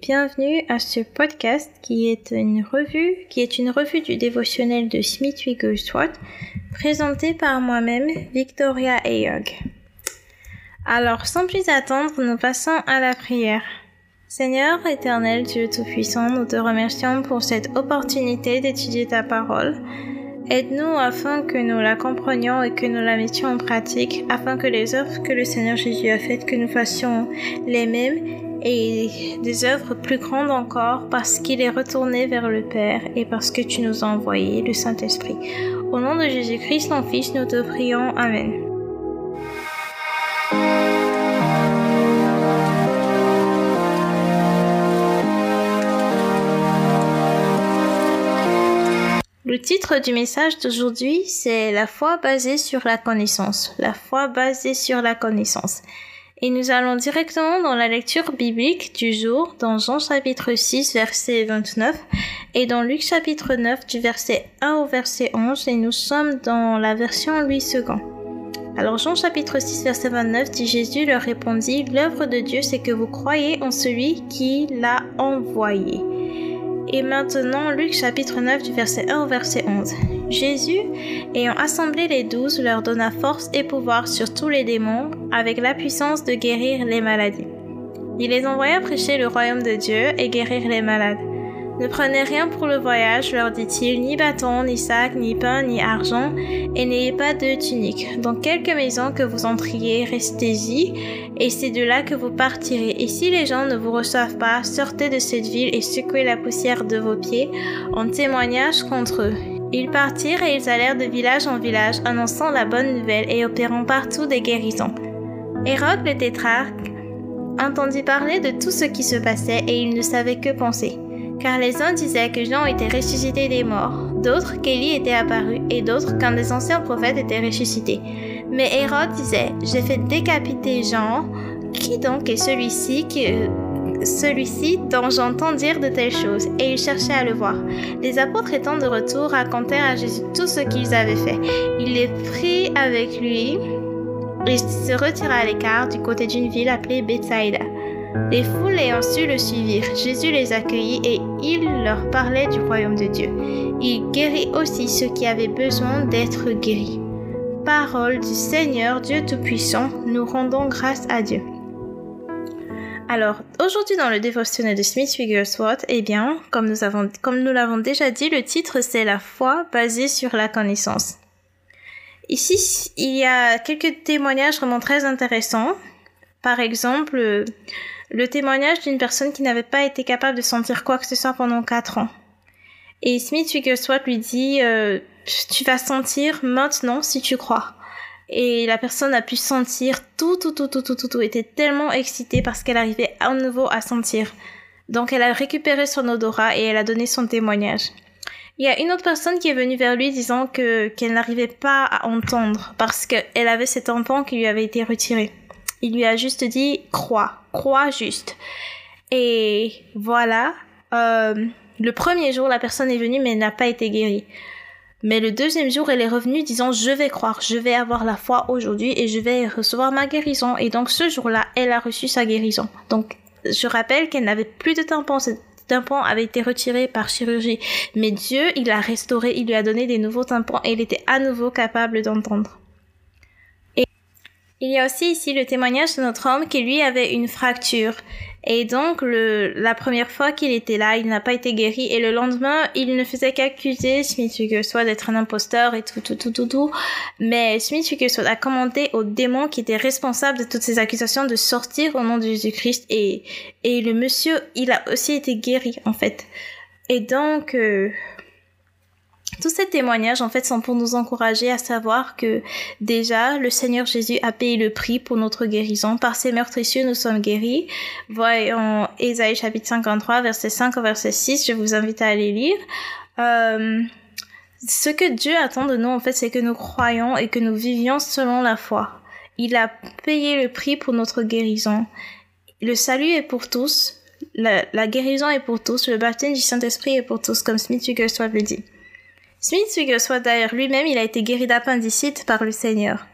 bienvenue à ce podcast qui est une revue, qui est une revue du dévotionnel de Smith Wigglesworth, présentée par moi-même, Victoria Ayog. Alors, sans plus attendre, nous passons à la prière. Seigneur éternel Dieu Tout-Puissant, nous te remercions pour cette opportunité d'étudier ta parole. Aide-nous afin que nous la comprenions et que nous la mettions en pratique, afin que les œuvres que le Seigneur Jésus a faites, que nous fassions les mêmes et des œuvres plus grandes encore parce qu'il est retourné vers le Père et parce que tu nous as envoyé le Saint-Esprit. Au nom de Jésus-Christ, ton Fils, nous te prions. Amen. Le titre du message d'aujourd'hui, c'est La foi basée sur la connaissance. La foi basée sur la connaissance. Et nous allons directement dans la lecture biblique du jour, dans Jean chapitre 6, verset 29, et dans Luc chapitre 9, du verset 1 au verset 11, et nous sommes dans la version Louis II. Alors Jean chapitre 6, verset 29 dit Jésus leur répondit, L'œuvre de Dieu, c'est que vous croyez en celui qui l'a envoyé. Et maintenant, Luc chapitre 9 du verset 1 au verset 11. Jésus, ayant assemblé les douze, leur donna force et pouvoir sur tous les démons, avec la puissance de guérir les maladies. Il les envoya prêcher le royaume de Dieu et guérir les malades. Ne prenez rien pour le voyage, leur dit-il, ni bâton, ni sac, ni pain, ni argent, et n'ayez pas de tunique. Dans quelque maison que vous entriez, restez-y, et c'est de là que vous partirez. Et si les gens ne vous reçoivent pas, sortez de cette ville et secouez la poussière de vos pieds en témoignage contre eux. Ils partirent et ils allèrent de village en village, annonçant la bonne nouvelle et opérant partout des guérisons. Hérode le tétrarque entendit parler de tout ce qui se passait et il ne savait que penser. Car les uns disaient que Jean était ressuscité des morts, d'autres qu'Élie était apparu et d'autres qu'un des anciens prophètes était ressuscité. Mais Hérode disait, j'ai fait décapiter Jean, qui donc est celui-ci que celui-ci dont j'entends dire de telles choses, et il cherchait à le voir. Les apôtres étant de retour racontèrent à Jésus tout ce qu'ils avaient fait. Il les prit avec lui et se retira à l'écart du côté d'une ville appelée Bethsaïda. Les foules ayant su le suivirent. Jésus les accueillit et il leur parlait du royaume de Dieu. Il guérit aussi ceux qui avaient besoin d'être guéris. Parole du Seigneur Dieu Tout-Puissant, nous rendons grâce à Dieu. Alors, aujourd'hui dans le dévotionnel de Smith Wigglesworth, eh bien, comme nous avons, comme nous l'avons déjà dit, le titre c'est la foi basée sur la connaissance. Ici, il y a quelques témoignages vraiment très intéressants. Par exemple, le témoignage d'une personne qui n'avait pas été capable de sentir quoi que ce soit pendant quatre ans. Et Smith Wigglesworth lui dit, euh, tu vas sentir maintenant si tu crois et la personne a pu sentir tout, tout, tout, tout, tout, tout, tout, était tellement excitée parce qu'elle arrivait à nouveau à sentir. Donc elle a récupéré son odorat et elle a donné son témoignage. Il y a une autre personne qui est venue vers lui disant que qu'elle n'arrivait pas à entendre parce qu'elle avait cet enfant qui lui avait été retiré. Il lui a juste dit crois, crois juste. Et voilà. Euh, le premier jour, la personne est venue mais n'a pas été guérie. Mais le deuxième jour, elle est revenue disant je vais croire, je vais avoir la foi aujourd'hui et je vais recevoir ma guérison. Et donc ce jour-là, elle a reçu sa guérison. Donc je rappelle qu'elle n'avait plus de tympan. Ce tympan avait été retiré par chirurgie. Mais Dieu, il a restauré, il lui a donné des nouveaux tympans et il était à nouveau capable d'entendre. Il y a aussi ici le témoignage de notre homme qui lui avait une fracture. Et donc, le, la première fois qu'il était là, il n'a pas été guéri. Et le lendemain, il ne faisait qu'accuser Smith Wigglesworth d'être un imposteur et tout, tout, tout, tout, tout. Mais Smith Wigglesworth a commandé au démon qui était responsable de toutes ces accusations de sortir au nom de Jésus-Christ. Et, et le monsieur, il a aussi été guéri, en fait. Et donc, euh, tous ces témoignages, en fait, sont pour nous encourager à savoir que déjà, le Seigneur Jésus a payé le prix pour notre guérison. Par ses meurtrissures, nous sommes guéris. Voyons Ésaïe chapitre 53, verset 5 au verset 6. Je vous invite à aller lire. Euh, ce que Dieu attend de nous, en fait, c'est que nous croyons et que nous vivions selon la foi. Il a payé le prix pour notre guérison. Le salut est pour tous. La, guérison est pour tous. Le baptême du Saint-Esprit est pour tous, comme Smith Wigglesworth le dit. Smith Wigglesworth d'ailleurs lui-même, il a été guéri d'appendicite par le Seigneur.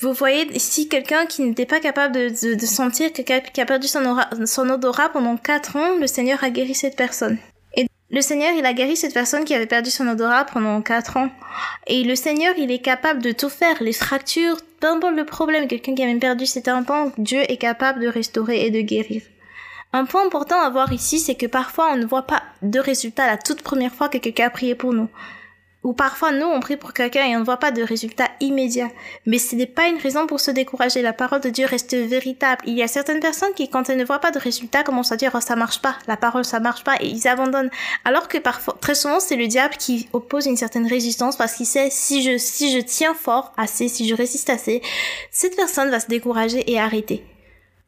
vous voyez ici quelqu'un qui n'était pas capable de, sentir, qui a, perdu son, son odorat pendant 4 ans, le Seigneur a guéri cette personne. Et le Seigneur, il a guéri cette personne qui avait perdu son odorat pendant 4 ans. Et le Seigneur, il est capable de tout faire, les fractures, peu importe le problème, quelqu'un qui a même perdu ses tympans, Dieu est capable de restaurer et de guérir. Un point important à voir ici, c'est que parfois on ne voit pas de résultat la toute première fois que quelqu'un a prié pour nous. Ou parfois, nous, on prie pour quelqu'un et on ne voit pas de résultat immédiat. Mais ce n'est pas une raison pour se décourager. La parole de Dieu reste véritable. Il y a certaines personnes qui, quand elles ne voient pas de résultat, commencent à dire, oh, ça marche pas. La parole, ça marche pas. Et ils abandonnent. Alors que parfois, très souvent, c'est le diable qui oppose une certaine résistance parce qu'il sait, si je, si je tiens fort assez, si je résiste assez, cette personne va se décourager et arrêter.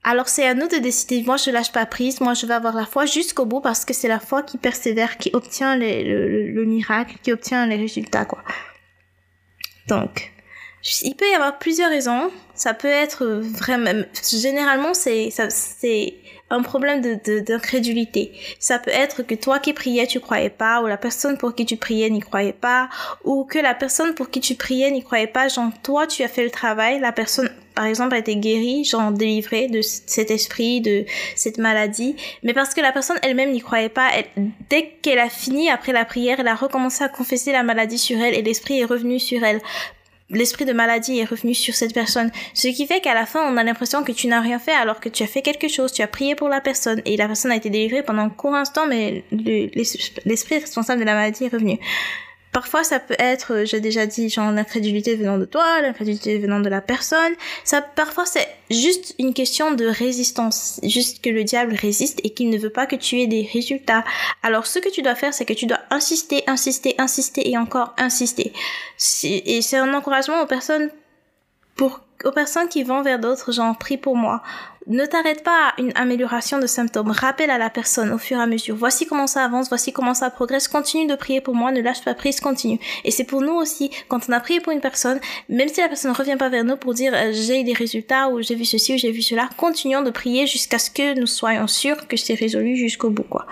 Alors c'est à nous de décider, moi je lâche pas prise, moi je vais avoir la foi jusqu'au bout parce que c'est la foi qui persévère, qui obtient le, miracle, qui obtient les résultats, quoi. Donc, il peut y avoir plusieurs raisons. Ça peut être vraiment, généralement c'est, c'est un problème de, d'incrédulité. Ça peut être que toi qui priais, tu croyais pas, ou la personne pour qui tu priais n'y croyait pas, ou que la personne pour qui tu priais n'y croyait pas, genre toi tu as fait le travail, la personne par exemple a été guérie, genre délivrée de cet esprit, de cette maladie, mais parce que la personne elle-même n'y croyait pas, dès qu'elle a fini après la prière, elle a recommencé à confesser la maladie sur elle et l'esprit est revenu sur elle l'esprit de maladie est revenu sur cette personne. Ce qui fait qu'à la fin, on a l'impression que tu n'as rien fait alors que tu as fait quelque chose, tu as prié pour la personne et la personne a été délivrée pendant un court instant, mais l'esprit responsable de la maladie est revenu. Parfois, ça peut être, euh, j'ai déjà dit, genre l'incrédulité venant de toi, l'incrédulité venant de la personne. Ça, parfois, c'est juste une question de résistance, juste que le diable résiste et qu'il ne veut pas que tu aies des résultats. Alors, ce que tu dois faire, c'est que tu dois insister, insister, insister et encore insister. Et c'est un encouragement aux personnes pour aux personnes qui vont vers d'autres, genre prie pour moi. Ne t'arrête pas à une amélioration de symptômes. Rappelle à la personne au fur et à mesure. Voici comment ça avance, voici comment ça progresse. Continue de prier pour moi, ne lâche pas prise, continue. Et c'est pour nous aussi, quand on a prié pour une personne, même si la personne ne revient pas vers nous pour dire euh, j'ai des résultats ou j'ai vu ceci ou j'ai vu cela, continuons de prier jusqu'à ce que nous soyons sûrs que c'est résolu jusqu'au bout, quoi.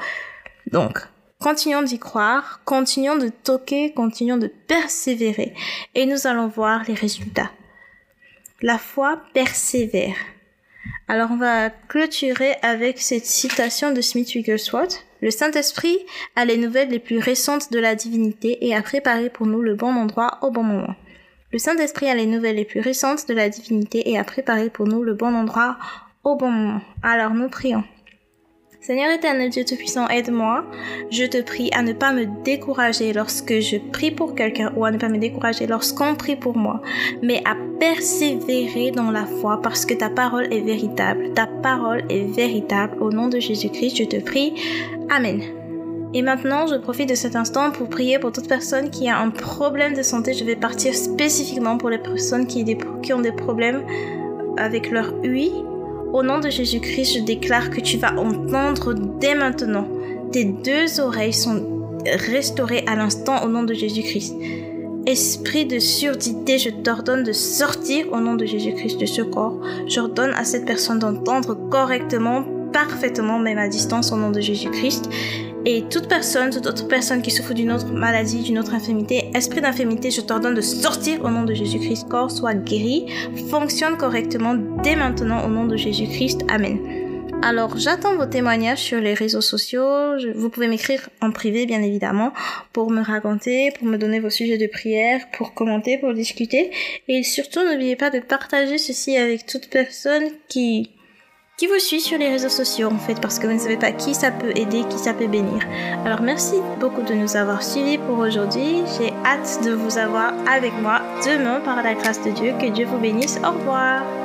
Donc, Continuons d'y croire, continuons de toquer, continuons de persévérer et nous allons voir les résultats. La foi persévère. Alors on va clôturer avec cette citation de Smith Wigglesworth. Le Saint-Esprit a les nouvelles les plus récentes de la divinité et a préparé pour nous le bon endroit au bon moment. Le Saint-Esprit a les nouvelles les plus récentes de la divinité et a préparé pour nous le bon endroit au bon moment. Alors nous prions. Seigneur éternel Dieu Tout-Puissant, aide-moi. Je te prie à ne pas me décourager lorsque je prie pour quelqu'un ou à ne pas me décourager lorsqu'on prie pour moi, mais à persévérer dans la foi parce que ta parole est véritable. Ta parole est véritable. Au nom de Jésus-Christ, je te prie. Amen. Et maintenant, je profite de cet instant pour prier pour toute personne qui a un problème de santé. Je vais partir spécifiquement pour les personnes qui, ont des problèmes avec leur UI au nom de Jésus-Christ, je déclare que tu vas entendre dès maintenant. Tes deux oreilles sont restaurées à l'instant au nom de Jésus-Christ. Esprit de surdité, je t'ordonne de sortir au nom de Jésus-Christ de ce corps. J'ordonne à cette personne d'entendre correctement, parfaitement, même à distance au nom de Jésus-Christ. Et toute personne, toute autre personne qui souffre d'une autre maladie, d'une autre infirmité, esprit d'infirmité, je t'ordonne de sortir au nom de Jésus-Christ. Corps soit guéri, fonctionne correctement dès maintenant au nom de Jésus-Christ. Amen. Alors, j'attends vos témoignages sur les réseaux sociaux. vous pouvez m'écrire en privé, bien évidemment, pour me raconter, pour me donner vos sujets de prière, pour commenter, pour discuter. Et surtout, n'oubliez pas de partager ceci avec toute personne qui qui vous suit sur les réseaux sociaux en fait parce que vous ne savez pas qui ça peut aider, qui ça peut bénir. Alors merci beaucoup de nous avoir suivis pour aujourd'hui. J'ai hâte de vous avoir avec moi demain par la grâce de Dieu. Que Dieu vous bénisse. Au revoir.